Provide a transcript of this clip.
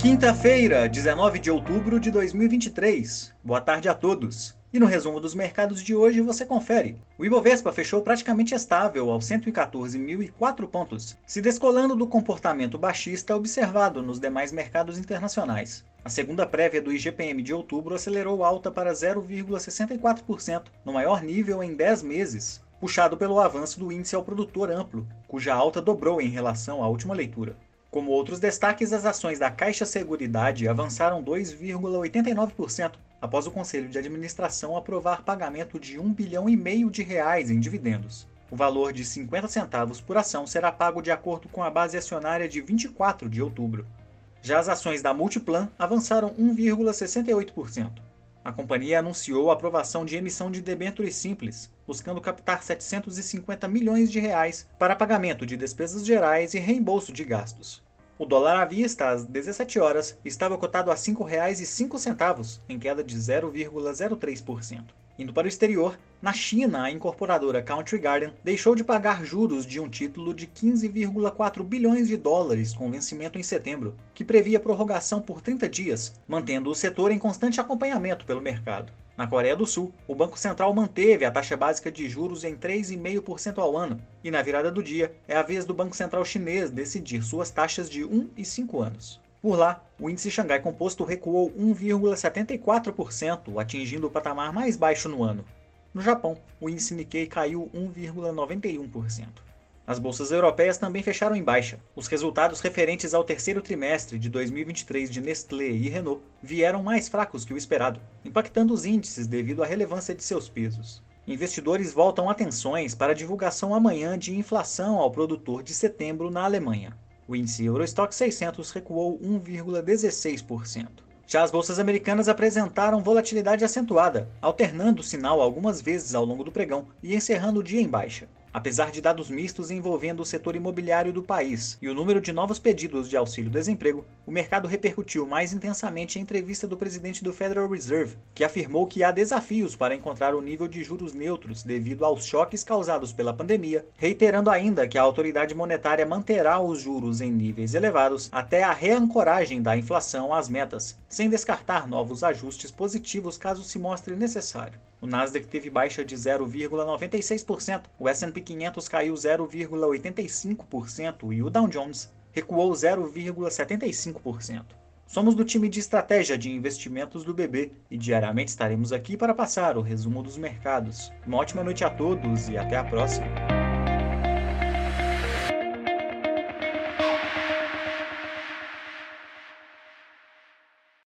Quinta-feira, 19 de outubro de 2023. Boa tarde a todos. E no resumo dos mercados de hoje você confere. O Ibovespa fechou praticamente estável aos 114.004 pontos, se descolando do comportamento baixista observado nos demais mercados internacionais. A segunda prévia do IGPM de outubro acelerou alta para 0,64%, no maior nível em 10 meses, puxado pelo avanço do índice ao produtor amplo, cuja alta dobrou em relação à última leitura. Como outros destaques, as ações da Caixa Seguridade avançaram 2,89% após o Conselho de Administração aprovar pagamento de 1 bilhão e meio de reais em dividendos. O valor de 50 centavos por ação será pago de acordo com a base acionária de 24 de outubro. Já as ações da Multiplan avançaram 1,68%. A companhia anunciou a aprovação de emissão de debêntures simples, buscando captar 750 milhões de reais para pagamento de despesas gerais e reembolso de gastos. O dólar à vista, às 17 horas, estava cotado a R$ 5,05, em queda de 0,03%. Indo para o exterior, na China, a incorporadora Country Garden deixou de pagar juros de um título de 15,4 bilhões de dólares com vencimento em setembro, que previa prorrogação por 30 dias, mantendo o setor em constante acompanhamento pelo mercado. Na Coreia do Sul, o Banco Central manteve a taxa básica de juros em 3,5% ao ano, e na virada do dia é a vez do Banco Central chinês decidir suas taxas de 1 e 5 anos. Por lá, o índice Xangai Composto recuou 1,74%, atingindo o patamar mais baixo no ano. No Japão, o índice Nikkei caiu 1,91%. As bolsas europeias também fecharam em baixa. Os resultados referentes ao terceiro trimestre de 2023 de Nestlé e Renault vieram mais fracos que o esperado, impactando os índices devido à relevância de seus pesos. Investidores voltam atenções para a divulgação amanhã de inflação ao produtor de setembro na Alemanha. O índice Eurostock 600 recuou 1,16%. Já as bolsas americanas apresentaram volatilidade acentuada, alternando o sinal algumas vezes ao longo do pregão e encerrando o dia em baixa. Apesar de dados mistos envolvendo o setor imobiliário do país e o número de novos pedidos de auxílio-desemprego, o mercado repercutiu mais intensamente a entrevista do presidente do Federal Reserve, que afirmou que há desafios para encontrar o nível de juros neutros devido aos choques causados pela pandemia, reiterando ainda que a autoridade monetária manterá os juros em níveis elevados até a reancoragem da inflação às metas, sem descartar novos ajustes positivos caso se mostre necessário. O Nasdaq teve baixa de 0,96%, o S&P 500 caiu 0,85% e o Dow Jones recuou 0,75%. Somos do time de estratégia de investimentos do BB e diariamente estaremos aqui para passar o resumo dos mercados. Uma ótima noite a todos e até a próxima.